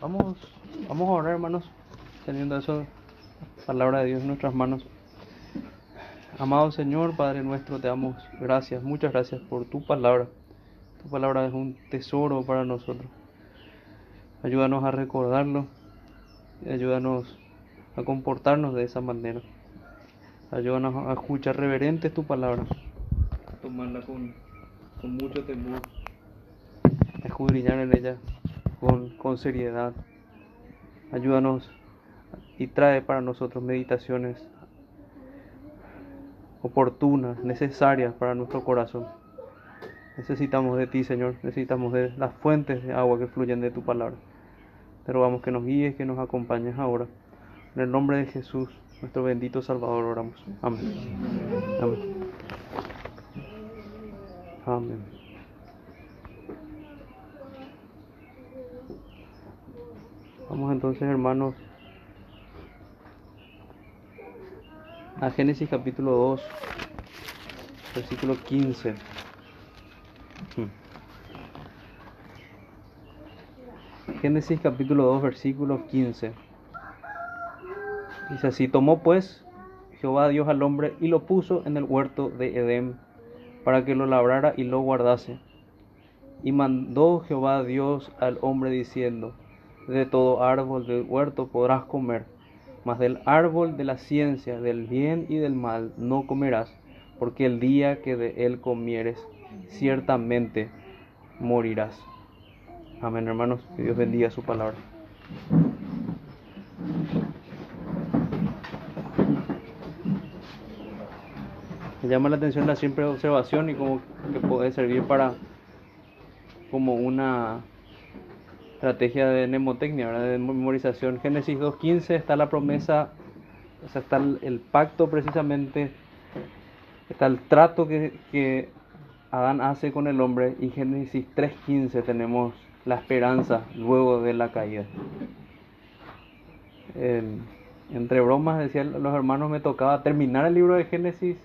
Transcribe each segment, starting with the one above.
Vamos, vamos a orar, hermanos, teniendo eso, palabra de Dios en nuestras manos. Amado Señor, Padre nuestro, te damos gracias, muchas gracias por tu palabra. Tu palabra es un tesoro para nosotros. Ayúdanos a recordarlo y ayúdanos a comportarnos de esa manera. Ayúdanos a escuchar reverentes tu palabra, tomarla con, con mucho temor, escudriñar en ella con, con seriedad. Ayúdanos y trae para nosotros meditaciones oportunas, necesarias para nuestro corazón. Necesitamos de ti, Señor, necesitamos de las fuentes de agua que fluyen de tu palabra. Te rogamos que nos guíes, que nos acompañes ahora. En el nombre de Jesús, nuestro bendito Salvador, oramos. Amén. Amén. Amén. Vamos entonces, hermanos, a Génesis capítulo 2, versículo 15. Génesis capítulo 2, versículo 15. Dice así, tomó pues Jehová Dios al hombre y lo puso en el huerto de Edén para que lo labrara y lo guardase. Y mandó Jehová Dios al hombre diciendo, de todo árbol del huerto podrás comer, mas del árbol de la ciencia, del bien y del mal no comerás, porque el día que de él comieres, ciertamente morirás. Amén, hermanos. Que Dios bendiga su palabra. Llama la atención la simple observación y como que puede servir para como una estrategia de mnemotecnia, de memorización. Génesis 2.15 está la promesa, o sea, está el, pacto precisamente, está el trato que, Adán hace con el hombre y Génesis 3.15 tenemos la esperanza luego de la caída. entre bromas decían los hermanos me tocaba terminar el libro de Génesis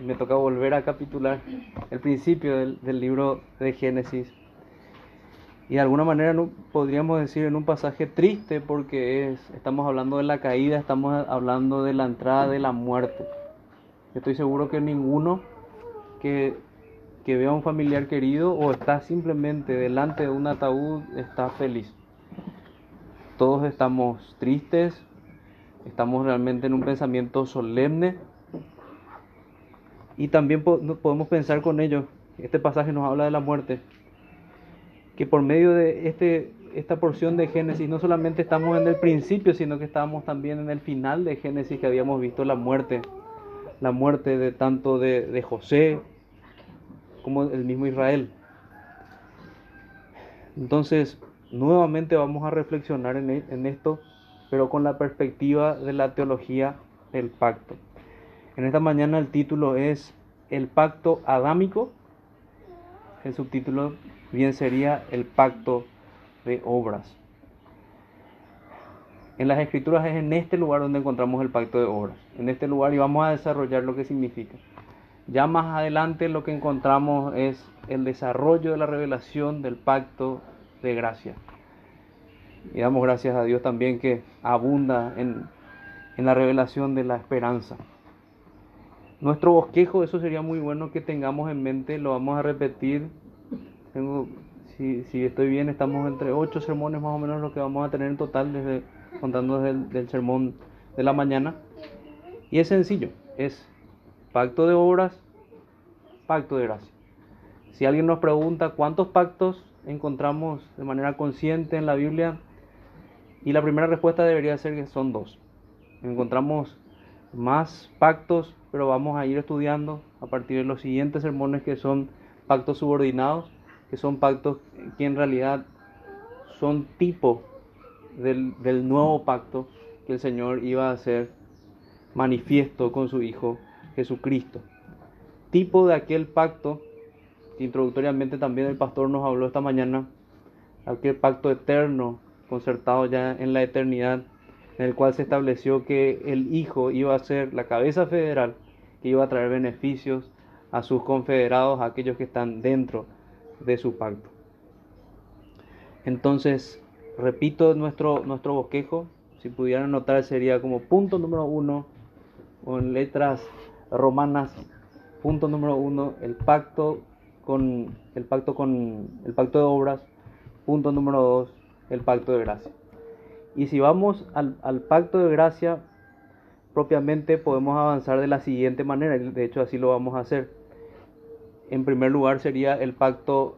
me tocaba volver a capitular el principio del, libro de Génesis y de alguna manera no, podríamos decir en un pasaje triste porque es, estamos hablando de la caída, estamos hablando de la entrada de la muerte. Estoy seguro que ninguno que, que vea a un familiar querido o está simplemente delante de un ataúd está feliz. Todos estamos tristes, estamos realmente en un pensamiento solemne y también podemos pensar con ello. Este pasaje nos habla de la muerte que por medio de este, esta porción de Génesis no solamente estamos en el principio, sino que estamos también en el final de Génesis que habíamos visto la muerte, la muerte de tanto de, José como el mismo Israel. Entonces, nuevamente vamos a reflexionar e, en esto, pero con la perspectiva de la teología del pacto. En esta mañana el título es El pacto adámico. El subtítulo bien sería el pacto de obras. En las escrituras es en este lugar donde encontramos el pacto de obras. En este lugar y vamos a desarrollar lo que significa. Ya más adelante lo que encontramos es el desarrollo de la revelación del pacto de gracia. Y damos gracias a Dios también que abunda en, en la revelación de la esperanza. Nuestro bosquejo, eso sería muy bueno que tengamos en mente, lo vamos a repetir tengo, si, si estoy bien, estamos entre ocho sermones más o menos lo que vamos a tener en total, desde, contando desde el del sermón de la mañana. Y es sencillo, es pacto de obras, pacto de gracia. Si alguien nos pregunta cuántos pactos encontramos de manera consciente en la Biblia, y la primera respuesta debería ser que son dos. Encontramos más pactos, pero vamos a ir estudiando a partir de los siguientes sermones que son pactos subordinados que son pactos que en realidad son tipo del, del nuevo pacto que el Señor iba a hacer manifiesto con su Hijo Jesucristo. Tipo de aquel pacto que introductoriamente también el pastor nos habló esta mañana, aquel pacto eterno concertado ya en la eternidad, en el cual se estableció que el Hijo iba a ser la cabeza federal, que iba a traer beneficios a sus confederados, a aquellos que están dentro de su pacto. Entonces, repito nuestro, nuestro bosquejo, si pudieran notar sería como punto número uno, en letras romanas, punto número uno, el pacto con el pacto con el pacto de obras, punto número dos, el pacto de gracia. Y si vamos al, al pacto de gracia, propiamente podemos avanzar de la siguiente manera, de hecho así lo vamos a hacer. En primer lugar sería el pacto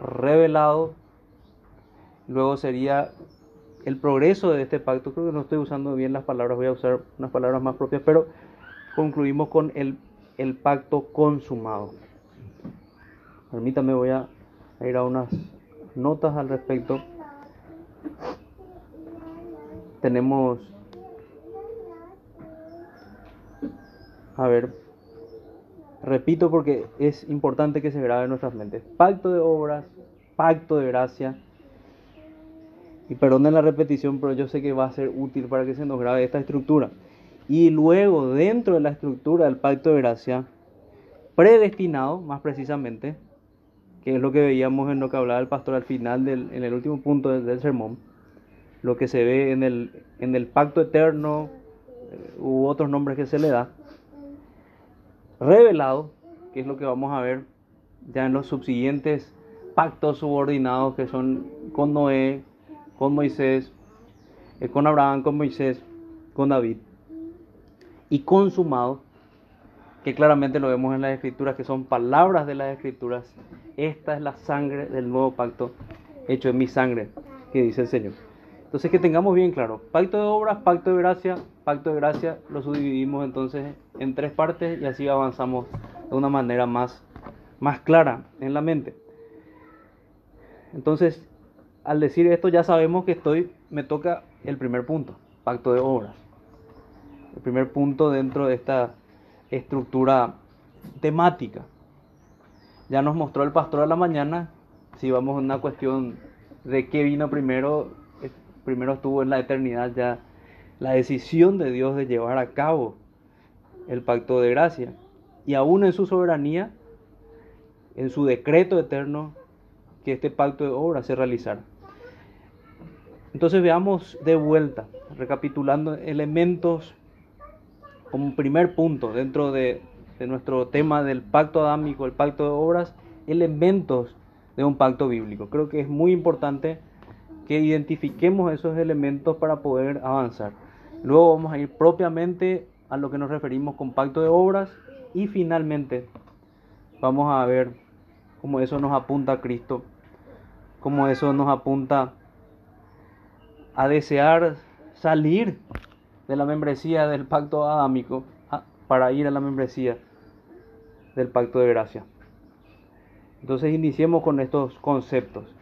revelado, luego sería el progreso de este pacto, creo que no estoy usando bien las palabras, voy a usar unas palabras más propias, pero concluimos con el, el pacto consumado. Permítame, voy a ir a unas notas al respecto. Tenemos, a ver, repito porque es importante que se grabe en nuestras mentes. Pacto de obras, pacto de gracia. Y perdonen la repetición, pero yo sé que va a ser útil para que se nos grabe esta estructura. Y luego, dentro de la estructura del pacto de gracia, predestinado, más precisamente, que es lo que veíamos en lo que hablaba el pastor al final, del, en el último punto del, sermón, lo que se ve en el, en el pacto eterno eh, u otros nombres que se le da, revelado, que es lo que vamos a ver ya en los subsiguientes pactos subordinados que son con Noé, con Moisés, eh, con Abraham, con Moisés, con David y consumado, que claramente lo vemos en las escrituras, que son palabras de las escrituras. Esta es la sangre del nuevo pacto hecho en mi sangre, que dice el Señor. Entonces que tengamos bien claro, pacto de obras, pacto de gracia, pacto de gracia, lo subdividimos entonces en tres partes y así avanzamos de una manera más, más clara en la mente. Entonces, al decir esto ya sabemos que estoy, me toca el primer punto, pacto de obras el primer punto dentro de esta estructura temática. Ya nos mostró el pastor a la mañana, si vamos a una cuestión de qué vino primero, primero estuvo en la eternidad ya la decisión de Dios de llevar a cabo el pacto de gracia. Y aún en su soberanía, en su decreto eterno, que este pacto de obra se realizara. Entonces veamos de vuelta, recapitulando elementos como primer punto dentro de, nuestro tema del pacto adámico, el pacto de obras, elementos de un pacto bíblico. Creo que es muy importante que identifiquemos esos elementos para poder avanzar. Luego vamos a ir propiamente a lo que nos referimos con pacto de obras y finalmente vamos a ver cómo eso nos apunta a Cristo, cómo eso nos apunta a desear salir de la membresía del pacto adámico para ir a la membresía del pacto de gracia. Entonces iniciemos con estos conceptos.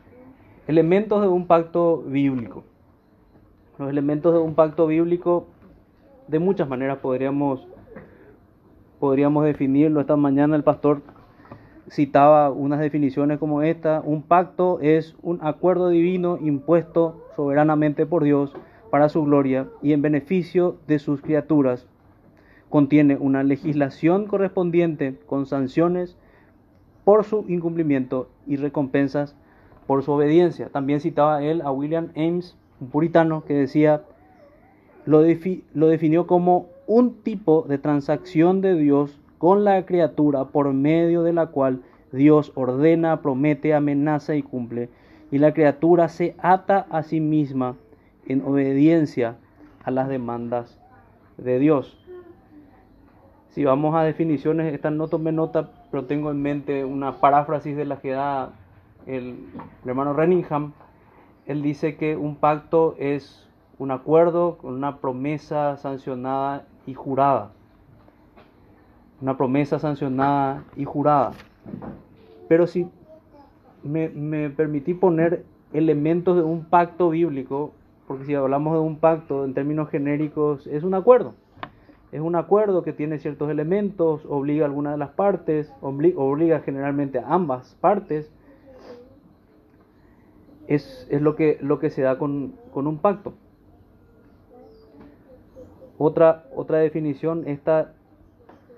Elementos de un pacto bíblico. Los elementos de un pacto bíblico de muchas maneras podríamos podríamos definirlo. Esta mañana el pastor citaba unas definiciones como esta. Un pacto es un acuerdo divino impuesto soberanamente por Dios para su gloria y en beneficio de sus criaturas. Contiene una legislación correspondiente con sanciones por su incumplimiento y recompensas por su obediencia. También citaba él a William Ames, un puritano, que decía, lo, lo definió como un tipo de transacción de Dios con la criatura por medio de la cual Dios ordena, promete, amenaza y cumple, y la criatura se ata a sí misma en obediencia a las demandas de Dios. Si vamos a definiciones, esta no tomé nota, pero tengo en mente una paráfrasis de la que da el, hermano Renningham. Él dice que un pacto es un acuerdo con una promesa sancionada y jurada. Una promesa sancionada y jurada. Pero si me, me permití poner elementos de un pacto bíblico, porque si hablamos de un pacto en términos genéricos, es un acuerdo. Es un acuerdo que tiene ciertos elementos, obliga a alguna de las partes, obliga generalmente a ambas partes. Es, es lo, que, lo que se da con, con un pacto. Otra, otra definición, esta,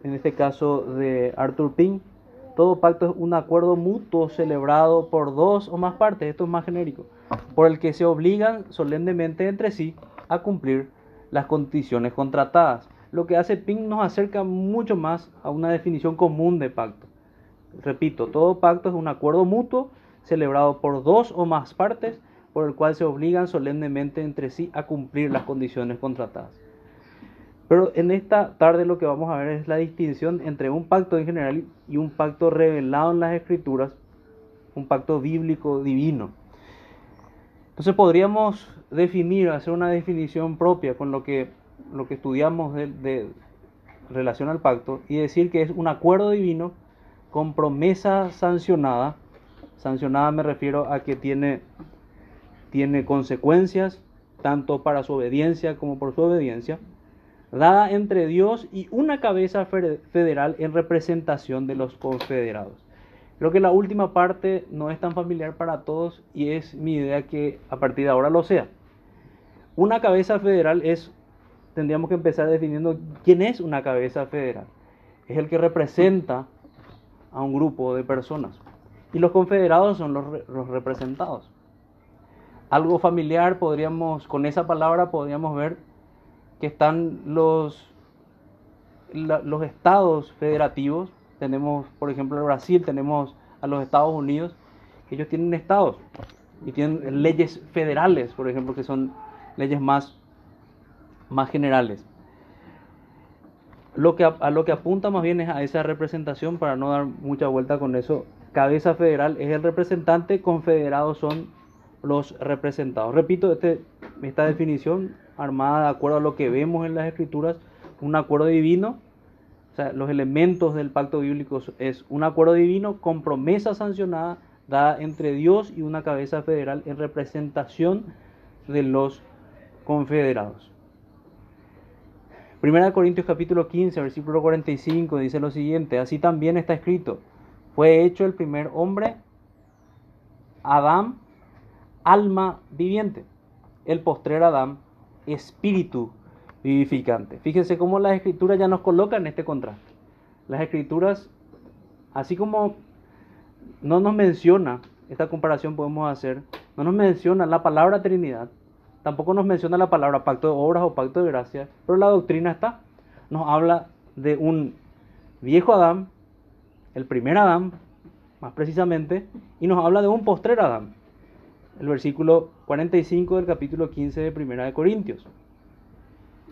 en este caso de Arthur Pink, Todo pacto es un acuerdo mutuo celebrado por dos o más partes, esto es más genérico, por el que se obligan solemnemente entre sí a cumplir las condiciones contratadas. Lo que hace Pink nos acerca mucho más a una definición común de pacto. Repito, todo pacto es un acuerdo mutuo celebrado por dos o más partes por el cual se obligan solemnemente entre sí a cumplir las condiciones contratadas. Pero en esta tarde lo que vamos a ver es la distinción entre un pacto en general y un pacto revelado en las escrituras, un pacto bíblico divino. Entonces podríamos definir, hacer una definición propia con lo que, lo que estudiamos de, de relación al pacto y decir que es un acuerdo divino con promesa sancionada. Sancionada me refiero a que tiene, tiene consecuencias tanto para su obediencia como por su obediencia dada entre Dios y una cabeza federal en representación de los confederados. Creo que la última parte no es tan familiar para todos y es mi idea que a partir de ahora lo sea. Una cabeza federal es, tendríamos que empezar definiendo quién es una cabeza federal. Es el que representa a un grupo de personas. Y los confederados son los, representados. Algo familiar podríamos, con esa palabra podríamos ver que están los, los estados federativos. Tenemos, por ejemplo, Brasil, tenemos a los Estados Unidos, ellos tienen estados y tienen leyes federales, por ejemplo, que son leyes más, más generales. Lo que, a lo que apunta más bien es a esa representación, para no dar mucha vuelta con eso. Cabeza federal es el representante, confederados son los representados. Repito, este, esta definición armada de acuerdo a lo que vemos en las escrituras, un acuerdo divino. O sea, los elementos del pacto bíblico es un acuerdo divino con promesa sancionada dada entre Dios y una cabeza federal en representación de los confederados. Primera de Corintios capítulo 15, versículo 45 dice lo siguiente, así también está escrito, fue hecho el primer hombre, Adán, alma viviente, el postrer Adán, espíritu vivificante. Fíjense cómo las escrituras ya nos colocan este contraste. Las escrituras, así como no nos menciona, esta comparación podemos hacer, no nos menciona la palabra Trinidad, tampoco nos menciona la palabra pacto de obras o pacto de gracia, pero la doctrina está. Nos habla de un viejo Adán, el primer Adán, más precisamente, y nos habla de un postrer Adán, el versículo 45 del capítulo 15 de Primera de Corintios.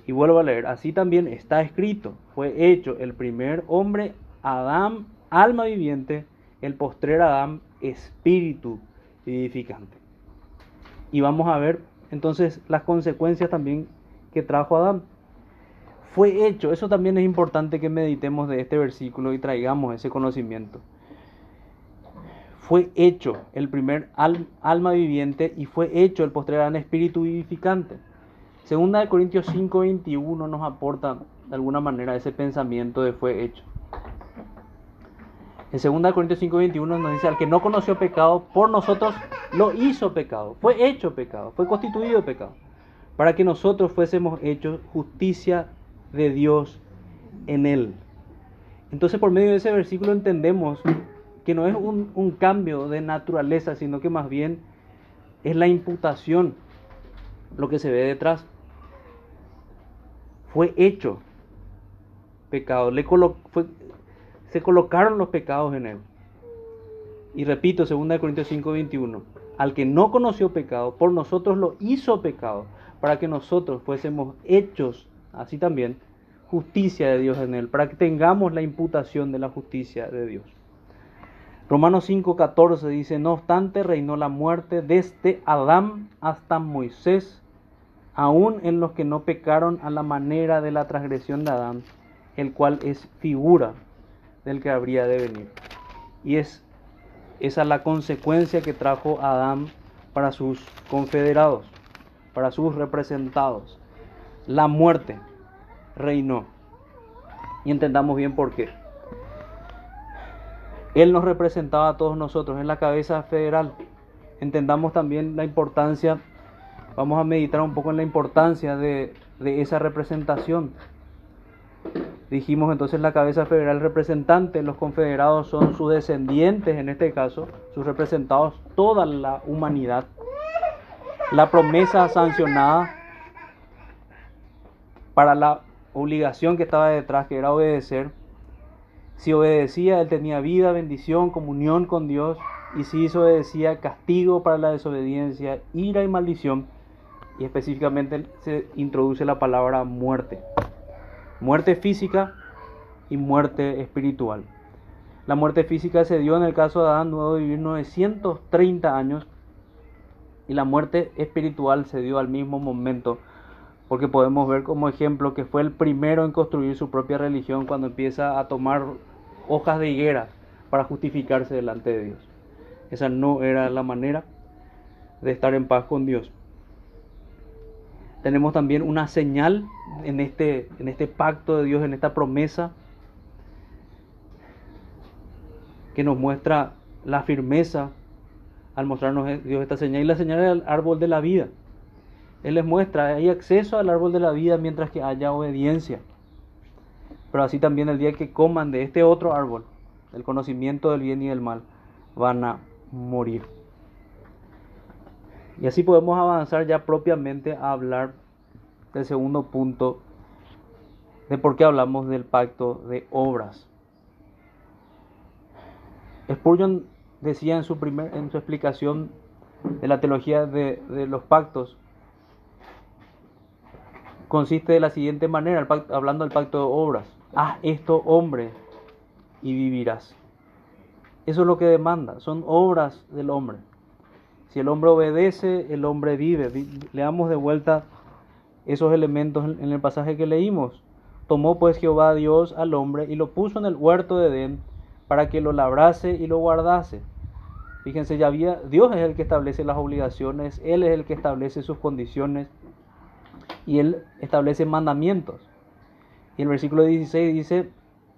Y vuelvo a leer, así también está escrito, fue hecho el primer hombre, Adán, alma viviente, el postrer Adán, espíritu vivificante. Y vamos a ver entonces las consecuencias también que trajo Adán. Fue hecho, eso también es importante que meditemos de este versículo y traigamos ese conocimiento fue hecho el primer alma viviente y fue hecho el postrer espíritu vivificante. Segunda de Corintios 5:21 nos aporta de alguna manera ese pensamiento de fue hecho. En segunda de Corintios 5:21 nos dice al que no conoció pecado por nosotros lo hizo pecado, fue hecho pecado, fue constituido pecado, para que nosotros fuésemos hechos justicia de Dios en él. Entonces por medio de ese versículo entendemos que no es un, cambio de naturaleza, sino que más bien es la imputación lo que se ve detrás. Fue hecho pecado, se colocaron los pecados en él. Y repito, 2 Corintios 5, 21, al que no conoció pecado, por nosotros lo hizo pecado, para que nosotros fuésemos hechos, así también, justicia de Dios en él, para que tengamos la imputación de la justicia de Dios. Romanos 5:14 dice, no obstante reinó la muerte desde Adán hasta Moisés, aún en los que no pecaron a la manera de la transgresión de Adán, el cual es figura del que habría de venir. Y es esa la consecuencia que trajo Adán para sus confederados, para sus representados. La muerte reinó. Y entendamos bien por qué. Él nos representaba a todos nosotros en la cabeza federal. Entendamos también la importancia, vamos a meditar un poco en la importancia de, esa representación. Dijimos entonces la cabeza federal representante, los confederados son sus descendientes en este caso, sus representados, toda la humanidad. La promesa sancionada para la obligación que estaba detrás, que era obedecer. Si obedecía, él tenía vida, bendición, comunión con Dios. Y si desobedecía, castigo para la desobediencia, ira y maldición. Y específicamente se introduce la palabra muerte muerte física y muerte espiritual. La muerte física se dio en el caso de Adán, luego de vivir 930 años, y la muerte espiritual se dio al mismo momento, porque podemos ver como ejemplo que fue el primero en construir su propia religión cuando empieza a tomar hojas de higuera para justificarse delante de Dios. Esa no era la manera de estar en paz con Dios tenemos también una señal en este, en este pacto de Dios, en esta promesa, que nos muestra la firmeza al mostrarnos Dios esta señal. Y la señal es el árbol de la vida. Él les muestra, hay acceso al árbol de la vida mientras que haya obediencia. Pero así también el día que coman de este otro árbol, el conocimiento del bien y del mal, van a morir. Y así podemos avanzar ya propiamente a hablar del segundo punto de por qué hablamos del pacto de obras. Spurgeon decía en su, primer, en su explicación de la teología de, los pactos, consiste de la siguiente manera, hablando del pacto de obras. Haz esto, hombre, y vivirás. Eso es lo que demanda, son obras del hombre. Si el hombre obedece, el hombre vive. Leamos de vuelta esos elementos en el pasaje que leímos. Tomó pues Jehová Dios al hombre y lo puso en el huerto de Edén para que lo labrase y lo guardase. Fíjense, ya había, Dios es el que establece las obligaciones, Él es el que establece sus condiciones y Él establece mandamientos. Y el versículo 16 dice,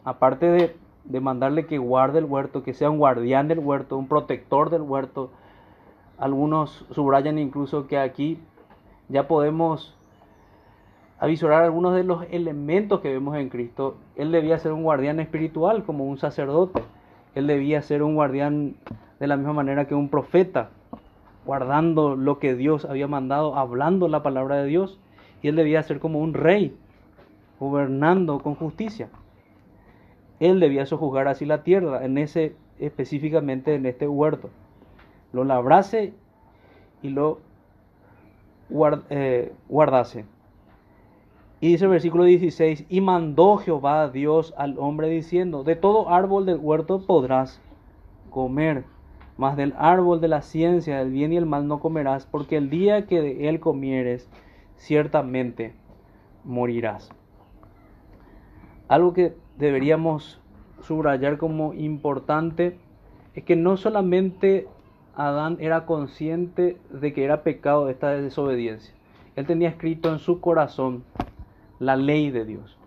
aparte de, de mandarle que guarde el huerto, que sea un guardián del huerto, un protector del huerto, algunos subrayan incluso que aquí ya podemos avisorar algunos de los elementos que vemos en Cristo. Él debía ser un guardián espiritual como un sacerdote. Él debía ser un guardián de la misma manera que un profeta, guardando lo que Dios había mandado, hablando la palabra de Dios. Y él debía ser como un rey, gobernando con justicia. Él debía sojuzgar así la tierra, en ese específicamente en este huerto lo labrase y lo eh, guardase. Y dice el versículo 16, y mandó Jehová Dios al hombre diciendo, de todo árbol del huerto podrás comer, mas del árbol de la ciencia del bien y el mal no comerás, porque el día que de él comieres, ciertamente morirás. Algo que deberíamos subrayar como importante es que no solamente Adán era consciente de que era pecado esta desobediencia. Él tenía escrito en su corazón la ley de Dios.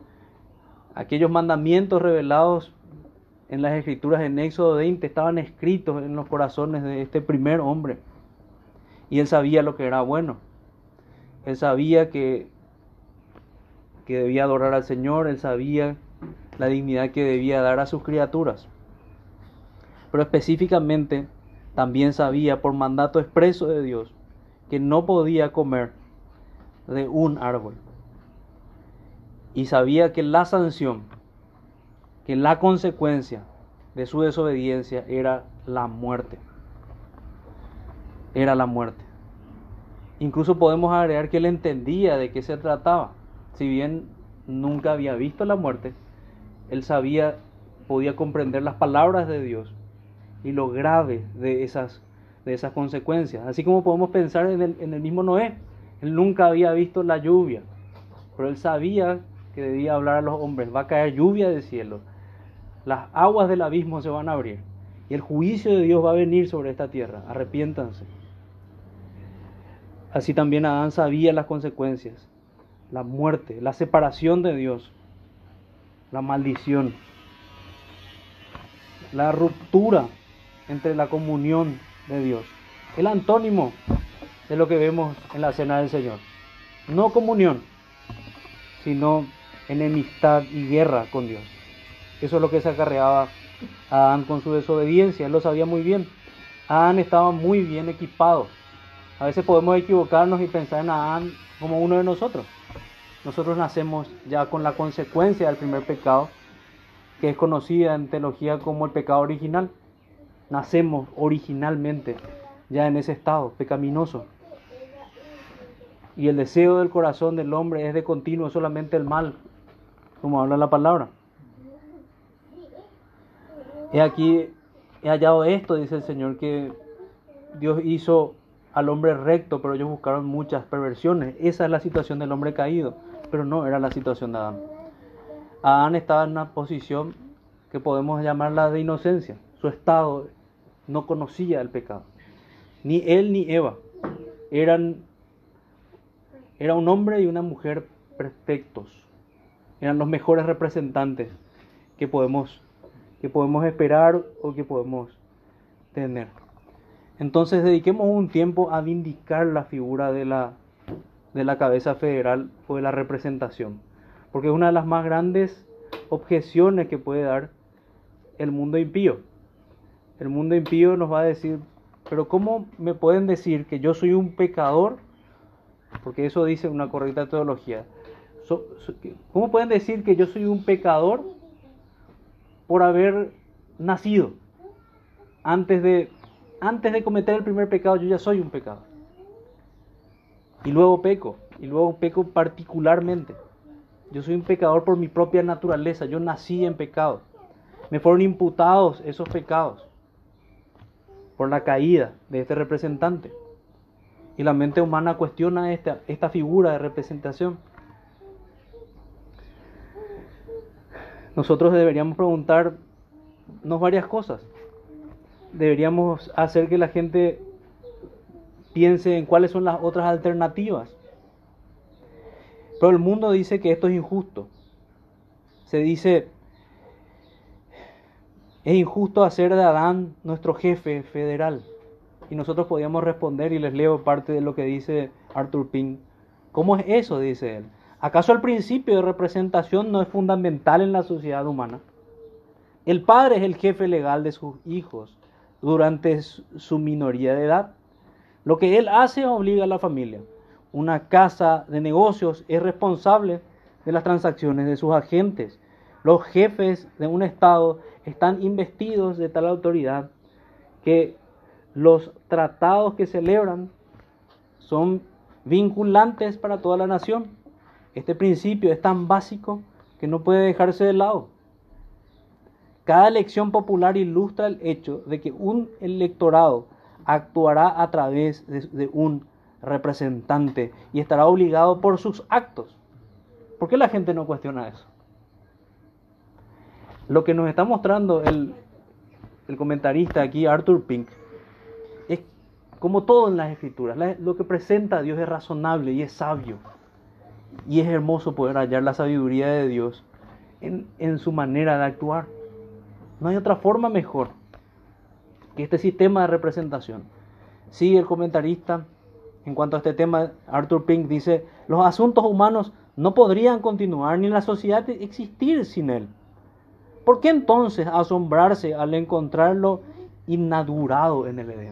Aquellos mandamientos revelados en las escrituras en Éxodo 20 estaban escritos en los corazones de este primer hombre. Y él sabía lo que era bueno. Él sabía que, que debía adorar al Señor, él sabía la dignidad que debía dar a sus criaturas. Pero específicamente también sabía por mandato expreso de Dios que no podía comer de un árbol. Y sabía que la sanción, que la consecuencia de su desobediencia era la muerte. Era la muerte. Incluso podemos agregar que él entendía de qué se trataba. Si bien nunca había visto la muerte, él sabía, podía comprender las palabras de Dios y lo grave de esas, de esas consecuencias. Así como podemos pensar en el, en el mismo Noé. Él nunca había visto la lluvia, pero él sabía que debía hablar a los hombres. Va a caer lluvia del cielo. Las aguas del abismo se van a abrir. Y el juicio de Dios va a venir sobre esta tierra. Arrepiéntanse. Así también Adán sabía las consecuencias. La muerte, la separación de Dios, la maldición, la ruptura entre la comunión de Dios. El antónimo de lo que vemos en la cena del Señor. No comunión, sino enemistad y guerra con Dios. Eso es lo que se acarreaba Adán con su desobediencia, él lo sabía muy bien. Adán estaba muy bien equipado. A veces podemos equivocarnos y pensar en Adán como uno de nosotros. Nosotros nacemos ya con la consecuencia del primer pecado, que es conocida en teología como el pecado original. Nacemos originalmente ya en ese estado pecaminoso. Y el deseo del corazón del hombre es de continuo solamente el mal, como habla la palabra. He aquí, he hallado esto, dice el Señor, que Dios hizo al hombre recto, pero ellos buscaron muchas perversiones. Esa es la situación del hombre caído, pero no era la situación de Adán. Adán estaba en una posición que podemos llamarla de inocencia. Su estado no conocía el pecado. Ni él ni Eva eran era un hombre y una mujer perfectos. Eran los mejores representantes que podemos que podemos esperar o que podemos tener. Entonces dediquemos un tiempo a vindicar la figura de la, de la cabeza federal o de la representación, porque es una de las más grandes objeciones que puede dar el mundo impío. El mundo impío nos va a decir, pero ¿cómo me pueden decir que yo soy un pecador? Porque eso dice una correcta teología. ¿Cómo pueden decir que yo soy un pecador por haber nacido. Antes de, antes de cometer el primer pecado, yo ya soy un pecado. Y luego peco, y luego peco particularmente. Yo soy un pecador por mi propia naturaleza, yo nací en pecado. Me fueron imputados esos pecados por la caída de este representante. Y la mente humana cuestiona esta, esta figura de representación. nosotros deberíamos preguntarnos varias cosas. Deberíamos hacer que la gente piense en cuáles son las otras alternativas. Pero el mundo dice que esto es injusto. Se dice, es injusto hacer de Adán nuestro jefe federal. Y nosotros podíamos responder, y les leo parte de lo que dice Arthur Pink. ¿Cómo es eso? Dice él. ¿Acaso el principio de representación no es fundamental en la sociedad humana? El padre es el jefe legal de sus hijos durante su minoría de edad. Lo que él hace obliga a la familia. Una casa de negocios es responsable de las transacciones de sus agentes. Los jefes de un Estado están investidos de tal autoridad que los tratados que celebran son vinculantes para toda la nación. Este principio es tan básico que no puede dejarse de lado. Cada elección popular ilustra el hecho de que un electorado actuará a través de, un representante y estará obligado por sus actos. ¿Por qué la gente no cuestiona eso? Lo que nos está mostrando el, comentarista aquí, Arthur Pink, es como todo en las escrituras, lo que presenta Dios es razonable y es sabio. Y es hermoso poder hallar la sabiduría de Dios en, su manera de actuar. No hay otra forma mejor que este sistema de representación. Sí, el comentarista, en cuanto a este tema, Arthur Pink dice, los asuntos humanos no podrían continuar ni la sociedad existir sin él. ¿Por qué entonces asombrarse al encontrarlo inadurado en el Edén?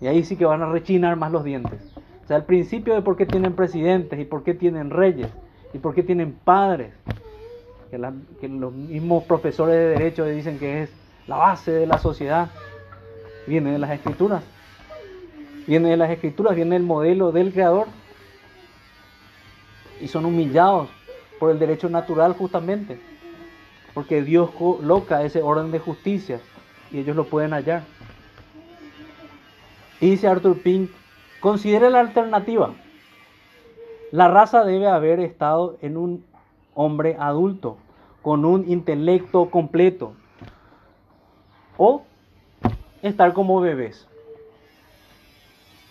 Y ahí sí que van a rechinar más los dientes. O sea, el principio de por qué tienen presidentes y por qué tienen reyes y por qué tienen padres, que, los mismos profesores de derecho dicen que es la base de la sociedad, viene de las escrituras. Viene de las escrituras, viene del modelo del creador. Y son humillados por el derecho natural justamente. Porque Dios coloca ese orden de justicia y ellos lo pueden hallar. Y dice Arthur Pink Considere la alternativa. La raza debe haber estado en un hombre adulto, con un intelecto completo, o estar como bebés.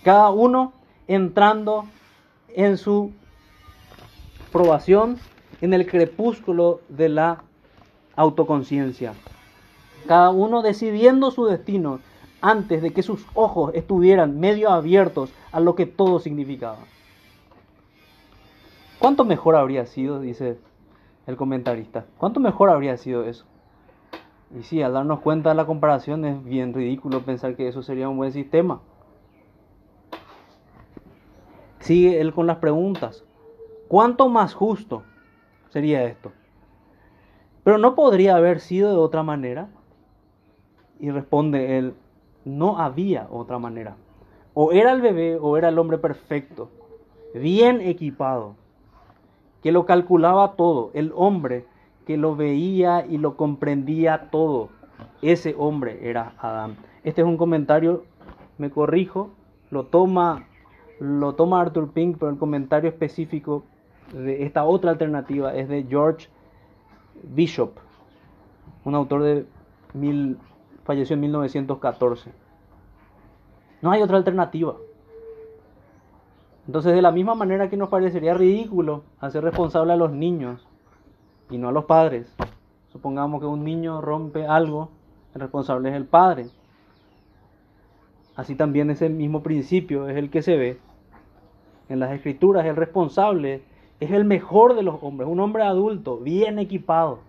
Cada uno entrando en su probación en el crepúsculo de la autoconciencia. Cada uno decidiendo su destino antes de que sus ojos estuvieran medio abiertos a lo que todo significaba. ¿Cuánto mejor habría sido, dice el comentarista? ¿Cuánto mejor habría sido eso? Y sí, al darnos cuenta de la comparación es bien ridículo pensar que eso sería un buen sistema. Sigue él con las preguntas. ¿Cuánto más justo sería esto? Pero no podría haber sido de otra manera. Y responde él, no había otra manera. O era el bebé o era el hombre perfecto, bien equipado, que lo calculaba todo, el hombre que lo veía y lo comprendía todo. Ese hombre era Adán. Este es un comentario, me corrijo, lo toma, lo toma Arthur Pink, pero el comentario específico de esta otra alternativa es de George Bishop, un autor de mil, falleció en 1914. No hay otra alternativa. Entonces, de la misma manera que nos parecería ridículo hacer responsable a los niños y no a los padres, supongamos que un niño rompe algo, el responsable es el padre. Así también ese mismo principio es el que se ve en las escrituras, el responsable es el mejor de los hombres, un hombre adulto, bien equipado,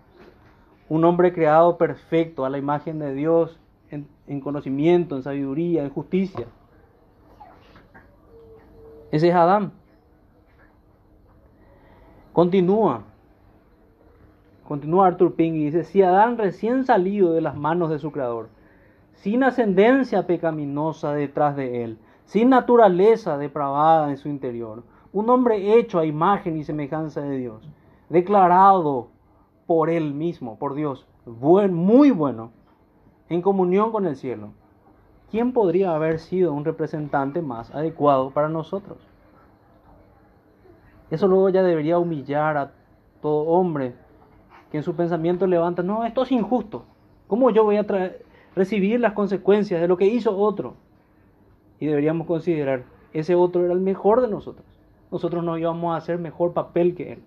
un hombre creado perfecto a la imagen de Dios en, conocimiento, en sabiduría, en justicia. Ese es Adán. Continúa. Continúa Arthur Pink y dice, si Adán recién salido de las manos de su creador, sin ascendencia pecaminosa detrás de él, sin naturaleza depravada en su interior, un hombre hecho a imagen y semejanza de Dios, declarado por él mismo, por Dios, muy bueno, en comunión con el cielo. ¿Quién podría haber sido un representante más adecuado para nosotros? Eso luego ya debería humillar a todo hombre que en su pensamiento levanta, no, esto es injusto. ¿Cómo yo voy a recibir las consecuencias de lo que hizo otro? Y deberíamos considerar, ese otro era el mejor de nosotros nosotros no íbamos a hacer mejor papel que Él.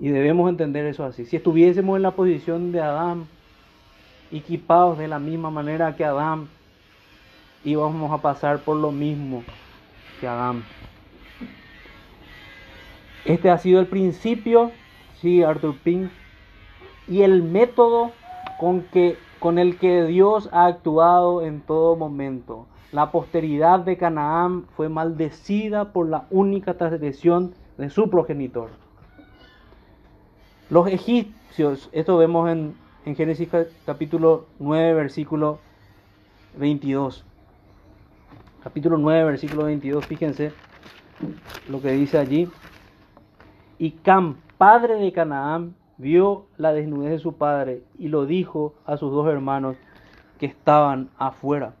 Y debemos entender eso así. Si estuviésemos en la posición de Adán, equipados de la misma manera que Adán, íbamos a pasar por lo mismo que Adán. Este ha sido el principio, sí, Arthur Pink, y el método con, que, con el que Dios ha actuado en todo momento. La posteridad de Canaán fue maldecida por la única transgresión de su progenitor. Los egipcios, esto vemos en, en Génesis capítulo 9, versículo 22. Capítulo 9, versículo 22, fíjense lo que dice allí. Y Cam, padre de Canaán, vio la desnudez de su padre y lo dijo a sus dos hermanos que estaban afuera.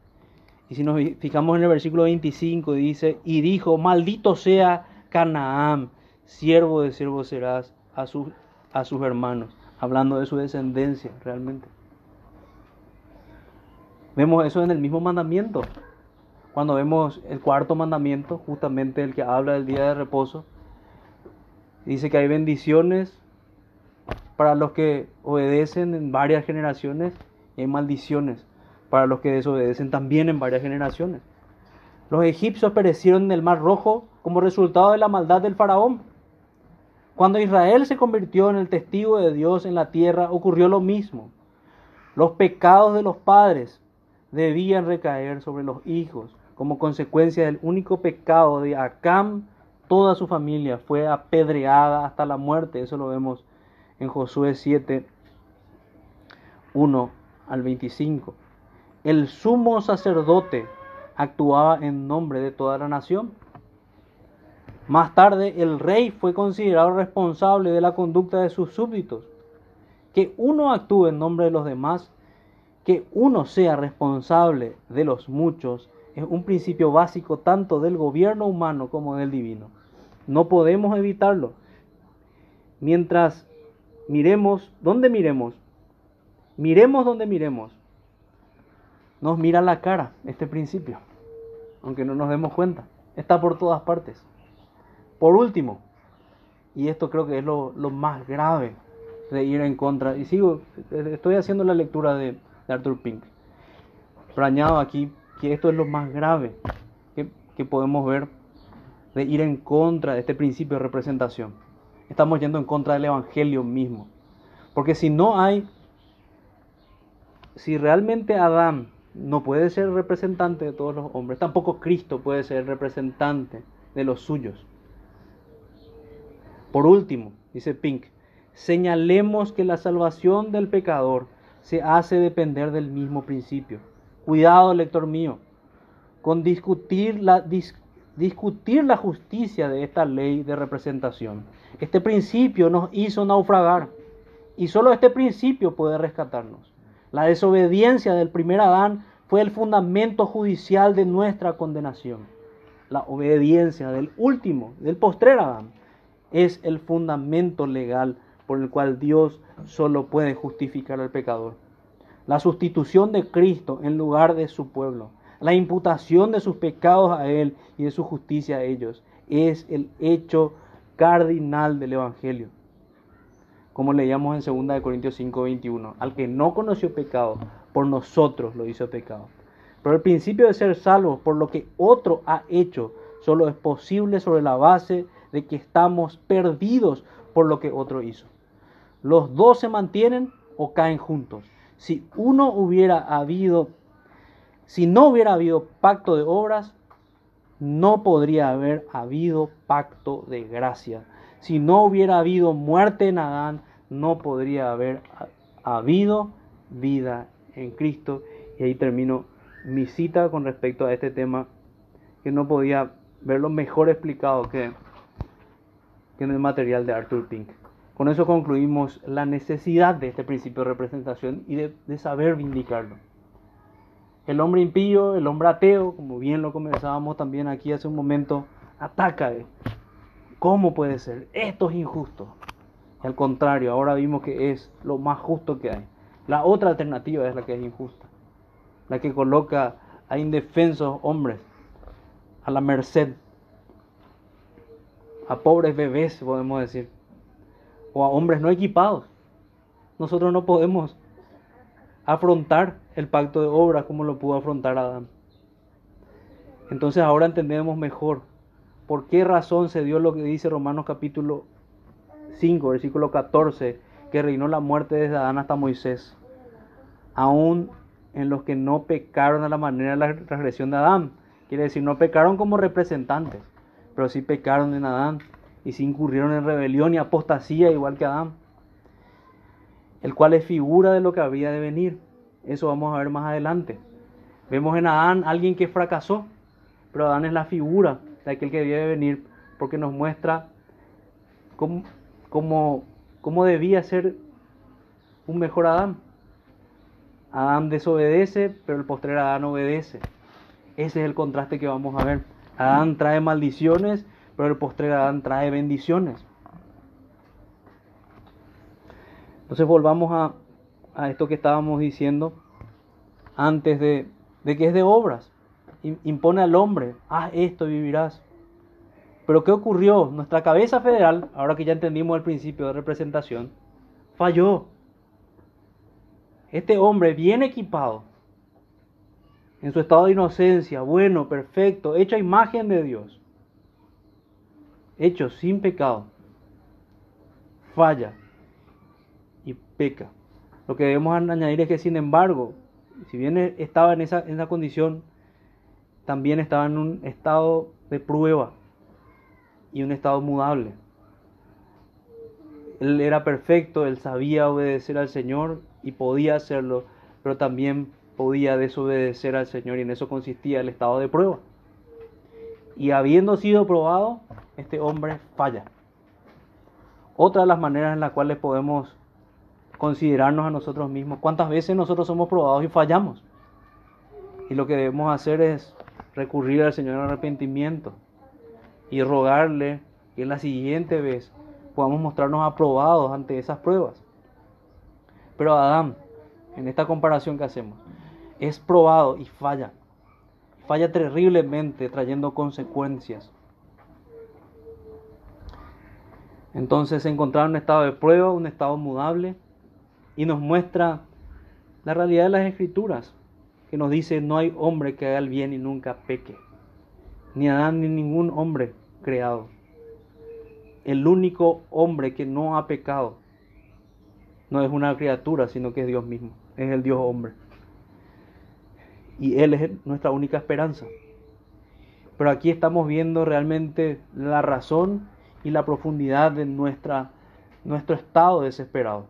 Y si nos fijamos en el versículo 25, dice, y dijo, maldito sea Canaán, siervo de siervo serás a sus, a sus hermanos, hablando de su descendencia realmente. Vemos eso en el mismo mandamiento. Cuando vemos el cuarto mandamiento, justamente el que habla del día de reposo, dice que hay bendiciones para los que obedecen en varias generaciones y hay maldiciones para los que desobedecen también en varias generaciones. Los egipcios perecieron en el Mar Rojo como resultado de la maldad del faraón. Cuando Israel se convirtió en el testigo de Dios en la tierra, ocurrió lo mismo. Los pecados de los padres debían recaer sobre los hijos. Como consecuencia del único pecado de Acam, toda su familia fue apedreada hasta la muerte. Eso lo vemos en Josué 7, 1 al 25 el sumo sacerdote actuaba en nombre de toda la nación. Más tarde, el rey fue considerado responsable de la conducta de sus súbditos. Que uno actúe en nombre de los demás, que uno sea responsable de los muchos, es un principio básico tanto del gobierno humano como del divino. No podemos evitarlo. Mientras miremos, ¿dónde miremos? Miremos donde miremos nos mira la cara este principio, aunque no nos demos cuenta. Está por todas partes. Por último, y esto creo que es lo, más grave de ir en contra, y sigo, estoy haciendo la lectura de, Arthur Pink, pero añado aquí que esto es lo más grave que, que podemos ver de ir en contra de este principio de representación. Estamos yendo en contra del Evangelio mismo. Porque si no hay, si realmente Adán no puede ser representante de todos los hombres, tampoco Cristo puede ser representante de los suyos. Por último, dice Pink, señalemos que la salvación del pecador se hace depender del mismo principio. Cuidado, lector mío, con discutir la, discutir la justicia de esta ley de representación. Este principio nos hizo naufragar y solo este principio puede rescatarnos. La desobediencia del primer Adán fue el fundamento judicial de nuestra condenación. La obediencia del último, del postrer Adán, es el fundamento legal por el cual Dios solo puede justificar al pecador. La sustitución de Cristo en lugar de su pueblo, la imputación de sus pecados a Él y de su justicia a ellos, es el hecho cardinal del Evangelio. Como leíamos en 2 Corintios 5, 21, al que no conoció pecado, por nosotros lo hizo pecado. Pero el principio de ser salvos por lo que otro ha hecho solo es posible sobre la base de que estamos perdidos por lo que otro hizo. Los dos se mantienen o caen juntos. Si uno hubiera habido, si no hubiera habido pacto de obras, no podría haber habido pacto de gracia. Si no hubiera habido muerte en Adán, no podría haber habido vida en Cristo. Y ahí termino mi cita con respecto a este tema, que no podía verlo mejor explicado que en el material de Arthur Pink. Con eso concluimos la necesidad de este principio de representación y de, saber vindicarlo. El hombre impío, el hombre ateo, como bien lo comenzábamos también aquí hace un momento, ataca. ¿Cómo puede ser? Esto es injusto. Al contrario, ahora vimos que es lo más justo que hay. La otra alternativa es la que es injusta. La que coloca a indefensos hombres a la merced a pobres bebés, podemos decir, o a hombres no equipados. Nosotros no podemos afrontar el pacto de obras como lo pudo afrontar Adán. Entonces ahora entendemos mejor por qué razón se dio lo que dice Romanos capítulo 5, versículo 14, que reinó la muerte desde Adán hasta Moisés, aún en los que no pecaron a la manera de la transgresión de Adán. Quiere decir, no pecaron como representantes, pero sí pecaron en Adán y sí incurrieron en rebelión y apostasía igual que Adán, el cual es figura de lo que había de venir. Eso vamos a ver más adelante. Vemos en Adán alguien que fracasó, pero Adán es la figura de aquel que debía de venir porque nos muestra cómo, cómo, cómo debía ser un mejor Adán. Adán desobedece, pero el postrer Adán obedece. Ese es el contraste que vamos a ver. Adán trae maldiciones, pero el postrer Adán trae bendiciones. Entonces volvamos a, esto que estábamos diciendo antes de, de que es de obras. Impone al hombre, haz esto y vivirás. Pero ¿qué ocurrió? Nuestra cabeza federal, ahora que ya entendimos el principio de representación, falló. Este hombre bien equipado, en su estado de inocencia, bueno, perfecto, hecho a imagen de Dios, hecho sin pecado, falla y peca. Lo que debemos añadir es que, sin embargo, si bien estaba en esa, en esa condición, también estaba en un estado de prueba y un estado mudable. Él era perfecto, él sabía obedecer al Señor y podía hacerlo, pero también podía desobedecer al Señor y en eso consistía el estado de prueba. Y habiendo sido probado, este hombre falla. Otra de las maneras en las cuales podemos considerarnos a nosotros mismos, cuántas veces nosotros somos probados y fallamos. Y lo que debemos hacer es recurrir al Señor en arrepentimiento y rogarle que en la siguiente vez podamos mostrarnos aprobados ante esas pruebas. Pero Adán, en esta comparación que hacemos, es probado y falla. Falla terriblemente trayendo consecuencias. Entonces se encontraba un estado de prueba, un estado mudable, y nos muestra la realidad de las escrituras, que nos dice no hay hombre que haga el bien y nunca peque. Ni Adán ni ningún hombre creado. El único hombre que no ha pecado no es una criatura, sino que es Dios mismo, es el Dios hombre. Y Él es nuestra única esperanza. Pero aquí estamos viendo realmente la razón y la profundidad de nuestra, nuestro estado desesperado.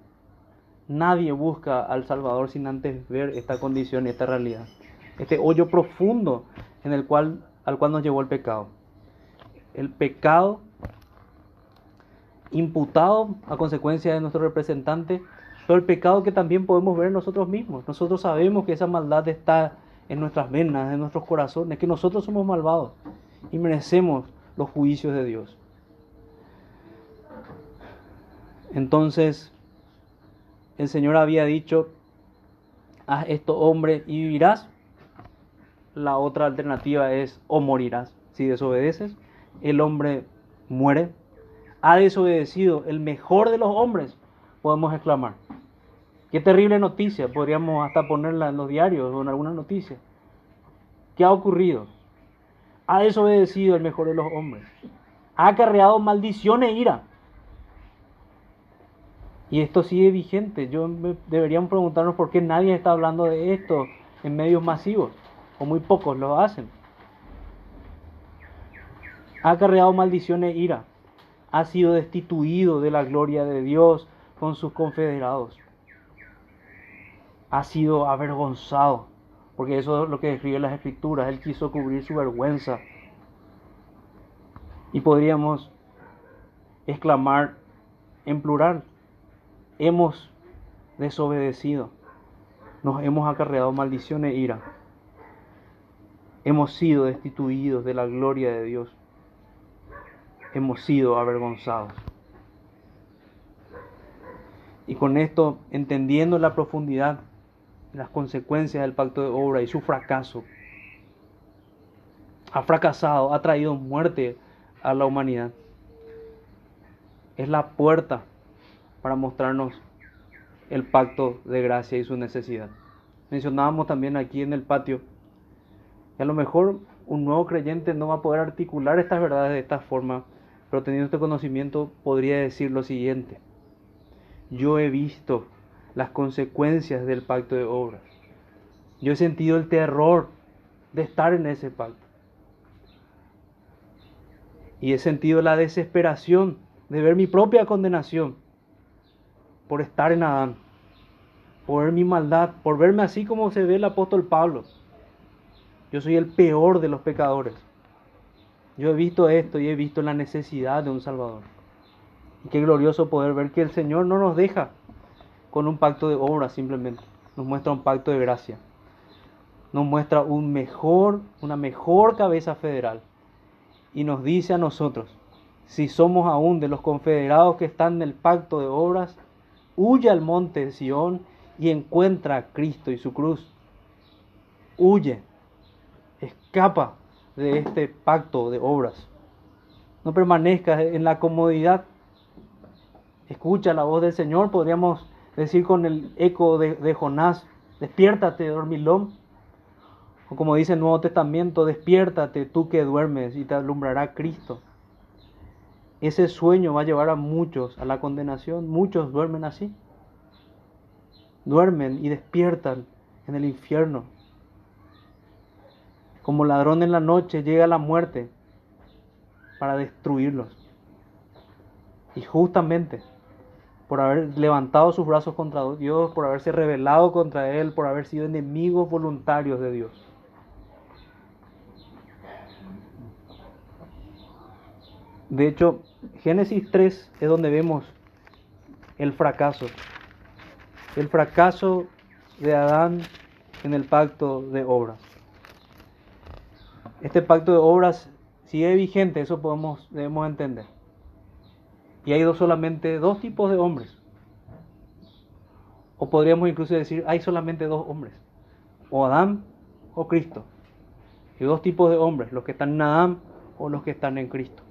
Nadie busca al Salvador sin antes ver esta condición y esta realidad. Este hoyo profundo en el cual, al cual nos llevó el pecado. El pecado imputado a consecuencia de nuestro representante, pero el pecado que también podemos ver nosotros mismos. Nosotros sabemos que esa maldad está en nuestras venas, en nuestros corazones, que nosotros somos malvados y merecemos los juicios de Dios. Entonces, el Señor había dicho, haz esto hombre y vivirás. La otra alternativa es o morirás. Si desobedeces, el hombre muere. Ha desobedecido el mejor de los hombres, podemos exclamar. Qué terrible noticia, podríamos hasta ponerla en los diarios o en alguna noticia. ¿Qué ha ocurrido? Ha desobedecido el mejor de los hombres. Ha acarreado maldición e ira. Y esto sigue vigente. Yo deberíamos preguntarnos por qué nadie está hablando de esto en medios masivos, o muy pocos lo hacen. Ha acarreado maldición e ira. Ha sido destituido de la gloria de Dios con sus confederados ha sido avergonzado, porque eso es lo que describe las escrituras, él quiso cubrir su vergüenza. Y podríamos exclamar en plural, hemos desobedecido, nos hemos acarreado maldición e ira, hemos sido destituidos de la gloria de Dios, hemos sido avergonzados. Y con esto, entendiendo la profundidad las consecuencias del pacto de obra y su fracaso. Ha fracasado, ha traído muerte a la humanidad. Es la puerta para mostrarnos el pacto de gracia y su necesidad. Mencionábamos también aquí en el patio que a lo mejor un nuevo creyente no va a poder articular estas verdades de esta forma, pero teniendo este conocimiento podría decir lo siguiente. Yo he visto las consecuencias del pacto de obras. Yo he sentido el terror de estar en ese pacto. Y he sentido la desesperación de ver mi propia condenación por estar en Adán, por ver mi maldad, por verme así como se ve el apóstol Pablo. Yo soy el peor de los pecadores. Yo he visto esto y he visto la necesidad de un Salvador. Y qué glorioso poder ver que el Señor no nos deja con un pacto de obra simplemente. Nos muestra un pacto de gracia. Nos muestra un mejor, una mejor cabeza federal. Y nos dice a nosotros, si somos aún de los confederados que están en el pacto de obras, huye al monte de Sión y encuentra a Cristo y su cruz. Huye, escapa de este pacto de obras. No permanezcas en la comodidad. Escucha la voz del Señor. Podríamos decir con el eco de, Jonás, despiértate, dormilón. O como dice el Nuevo Testamento, despiértate tú que duermes y te alumbrará Cristo. Ese sueño va a llevar a muchos a la condenación. Muchos duermen así. Duermen y despiertan en el infierno. Como ladrón en la noche llega la muerte para destruirlos. Y justamente por haber levantado sus brazos contra Dios, por haberse rebelado contra Él, por haber sido enemigos voluntarios de Dios. De hecho, Génesis 3 es donde vemos el fracaso. El fracaso de Adán en el pacto de obras. Este pacto de obras sigue vigente, eso podemos, debemos entender. Y hay solamente dos tipos de hombres. O podríamos incluso decir, hay solamente dos hombres. O Adán o Cristo. Y dos tipos de hombres, los que están en Adán o los que están en Cristo.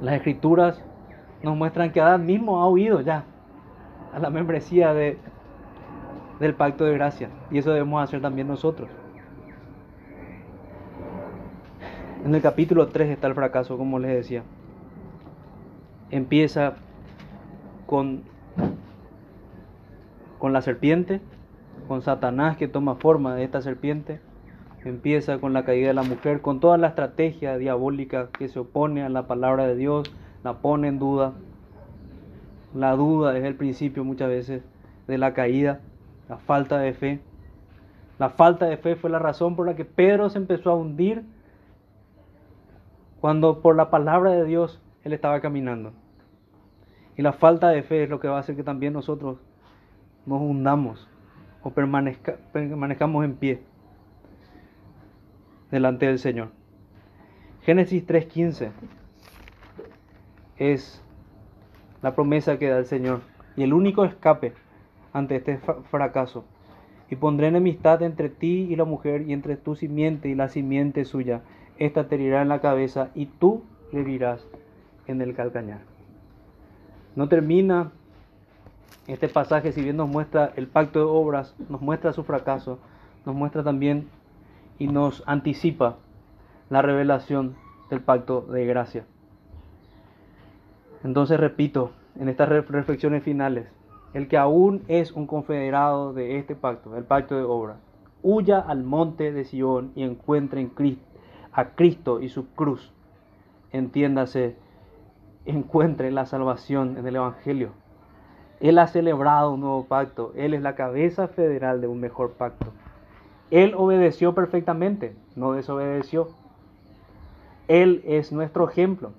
Las escrituras nos muestran que Adán mismo ha huido ya a la membresía de, del pacto de gracia. Y eso debemos hacer también nosotros. En el capítulo 3 está el fracaso, como les decía. Empieza con, con la serpiente, con Satanás que toma forma de esta serpiente. Empieza con la caída de la mujer, con toda la estrategia diabólica que se opone a la palabra de Dios, la pone en duda. La duda es el principio muchas veces de la caída, la falta de fe. La falta de fe fue la razón por la que Pedro se empezó a hundir cuando por la palabra de Dios él estaba caminando. Y la falta de fe es lo que va a hacer que también nosotros nos hundamos o permanezcamos en pie delante del Señor. Génesis 3:15 es la promesa que da el Señor y el único escape ante este fracaso. Y pondré enemistad entre ti y la mujer y entre tu simiente y la simiente suya. Esta te herirá en la cabeza y tú le herirás en el calcañar. No termina este pasaje, si bien nos muestra el pacto de obras, nos muestra su fracaso, nos muestra también y nos anticipa la revelación del pacto de gracia. Entonces repito, en estas reflexiones finales, el que aún es un confederado de este pacto, el pacto de obras, huya al monte de Sion y encuentre en Cristo, a Cristo y su cruz. Entiéndase, encuentre la salvación en el Evangelio. Él ha celebrado un nuevo pacto. Él es la cabeza federal de un mejor pacto. Él obedeció perfectamente, no desobedeció. Él es nuestro ejemplo.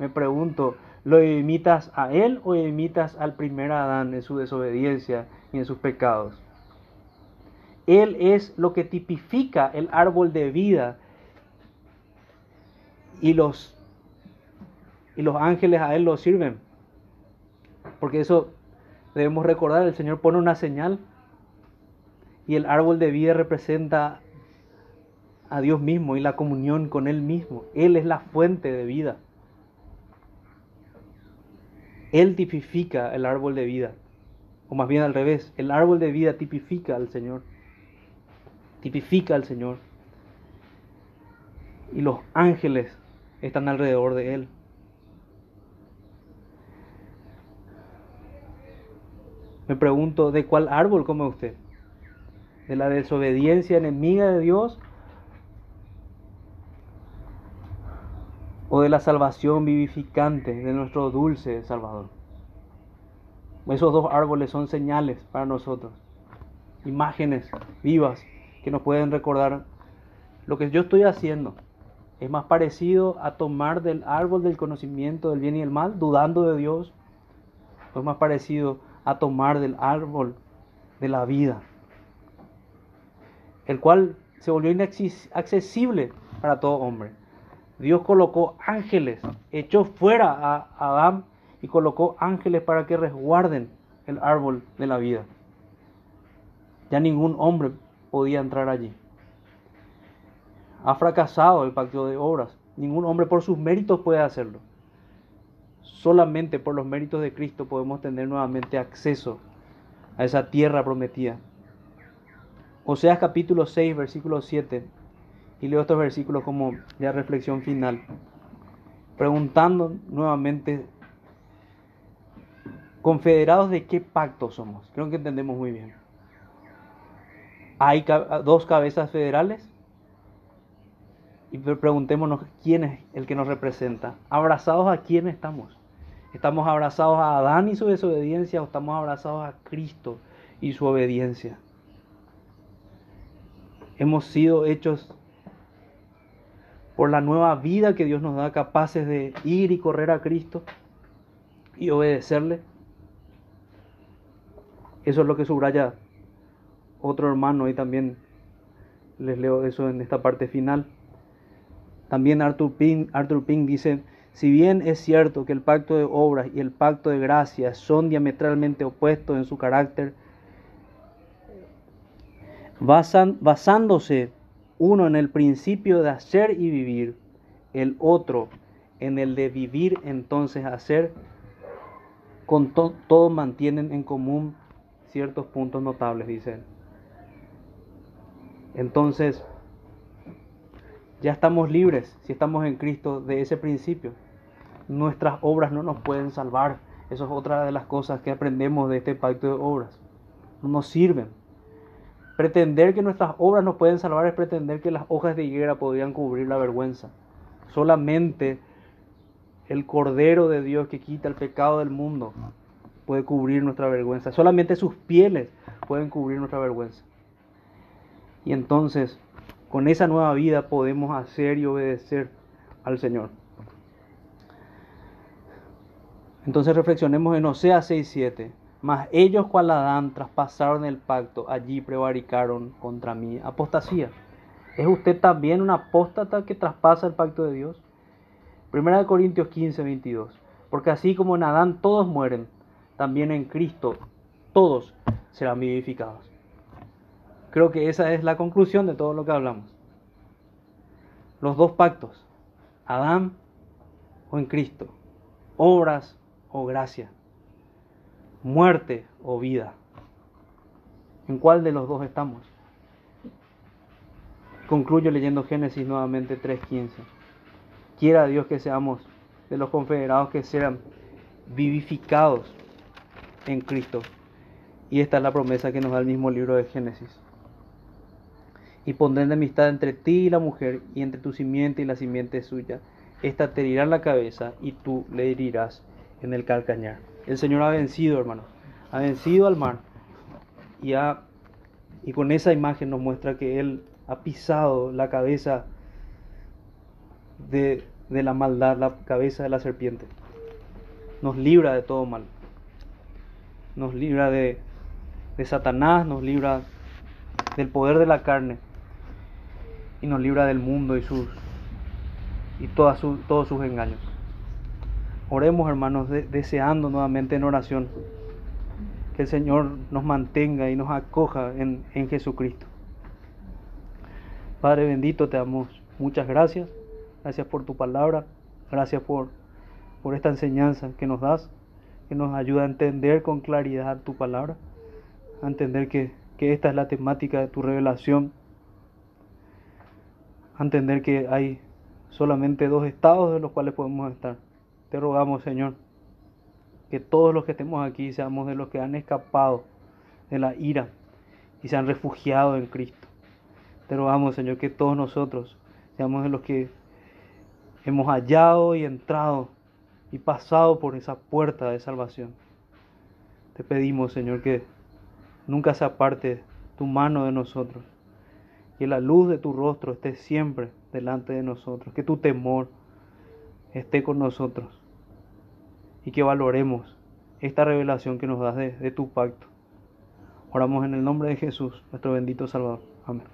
Me pregunto, ¿lo imitas a Él o imitas al primer Adán en su desobediencia y en sus pecados? Él es lo que tipifica el árbol de vida y los, y los ángeles a Él lo sirven. Porque eso debemos recordar, el Señor pone una señal y el árbol de vida representa a Dios mismo y la comunión con Él mismo. Él es la fuente de vida. Él tipifica el árbol de vida. O más bien al revés, el árbol de vida tipifica al Señor. Tipifica al Señor. Y los ángeles están alrededor de Él. Me pregunto, ¿de cuál árbol come usted? ¿De la desobediencia enemiga de Dios? ¿O de la salvación vivificante de nuestro dulce Salvador? Esos dos árboles son señales para nosotros, imágenes vivas que nos pueden recordar lo que yo estoy haciendo. Es más parecido a tomar del árbol del conocimiento del bien y el mal, dudando de Dios. O es más parecido a tomar del árbol de la vida, el cual se volvió inaccesible para todo hombre. Dios colocó ángeles, echó fuera a Adán y colocó ángeles para que resguarden el árbol de la vida. Ya ningún hombre podía entrar allí. Ha fracasado el pacto de obras. Ningún hombre por sus méritos puede hacerlo. Solamente por los méritos de Cristo podemos tener nuevamente acceso a esa tierra prometida. Oseas capítulo 6, versículo 7. Y leo estos versículos como ya reflexión final. Preguntando nuevamente, confederados de qué pacto somos. Creo que entendemos muy bien. Hay dos cabezas federales. Y preguntémonos quién es el que nos representa. ¿Abrazados a quién estamos? ¿Estamos abrazados a Adán y su desobediencia o estamos abrazados a Cristo y su obediencia? Hemos sido hechos por la nueva vida que Dios nos da, capaces de ir y correr a Cristo y obedecerle. Eso es lo que subraya otro hermano y también les leo eso en esta parte final. También Arthur Pink, Arthur Pink dice, si bien es cierto que el pacto de obras y el pacto de gracia son diametralmente opuestos en su carácter, basándose uno en el principio de hacer y vivir, el otro en el de vivir entonces hacer, con todos mantienen en común ciertos puntos notables, dice Entonces, Ya estamos libres, si estamos en Cristo, de ese principio. Nuestras obras no nos pueden salvar. Eso es otra de las cosas que aprendemos de este pacto de obras. No nos sirven. Pretender que nuestras obras nos pueden salvar es pretender que las hojas de higuera podrían cubrir la vergüenza. Solamente el Cordero de Dios que quita el pecado del mundo puede cubrir nuestra vergüenza. Solamente sus pieles pueden cubrir nuestra vergüenza. Y entonces, con esa nueva vida podemos hacer y obedecer al Señor. Entonces reflexionemos en Oseas 6:7. Mas ellos cual Adán traspasaron el pacto, allí prevaricaron contra mí. Apostasía. ¿Es usted también un apóstata que traspasa el pacto de Dios? Primera de Corintios 15, 22. Porque así como en Adán todos mueren, también en Cristo todos serán vivificados. Creo que esa es la conclusión de todo lo que hablamos. Los dos pactos, Adán o en Cristo, obras o gracia muerte o vida. ¿En cuál de los dos estamos? Concluyo leyendo Génesis nuevamente 3.15. Quiera Dios que seamos de los confederados que sean vivificados en Cristo. Y esta es la promesa que nos da el mismo libro de Génesis. Y pondré enemistad entre ti y la mujer, y entre tu simiente y la simiente suya. Esta te herirá la cabeza, y tú le herirás en el calcañar. El Señor ha vencido, hermano. Ha vencido al mar. Y, y con esa imagen nos muestra que Él ha pisado la cabeza de, la maldad, la cabeza de la serpiente. Nos libra de todo mal. Nos libra de, de Satanás, nos libra del poder de la carne y nos libra del mundo y sus y todas todos sus engaños. Oremos, hermanos, deseando nuevamente en oración que el Señor nos mantenga y nos acoja en, en Jesucristo. Padre bendito, te damos muchas gracias. Gracias por tu palabra. Gracias por, por esta enseñanza que nos das, que nos ayuda a entender con claridad tu palabra, a entender que, que esta es la temática de tu revelación, entender que hay solamente dos estados de los cuales podemos estar te rogamos, Señor, que todos los que estemos aquí seamos de los que han escapado de la ira y se han refugiado en Cristo. Te rogamos, Señor, que todos nosotros seamos de los que hemos hallado y entrado y pasado por esa puerta de salvación. Te pedimos, Señor, que nunca se aparte tu mano de nosotros, que la luz de tu rostro esté siempre delante de nosotros, que tu temor esté con nosotros y que valoremos esta revelación que nos das de, tu pacto. Oramos en el nombre de Jesús, nuestro bendito Salvador. Amén.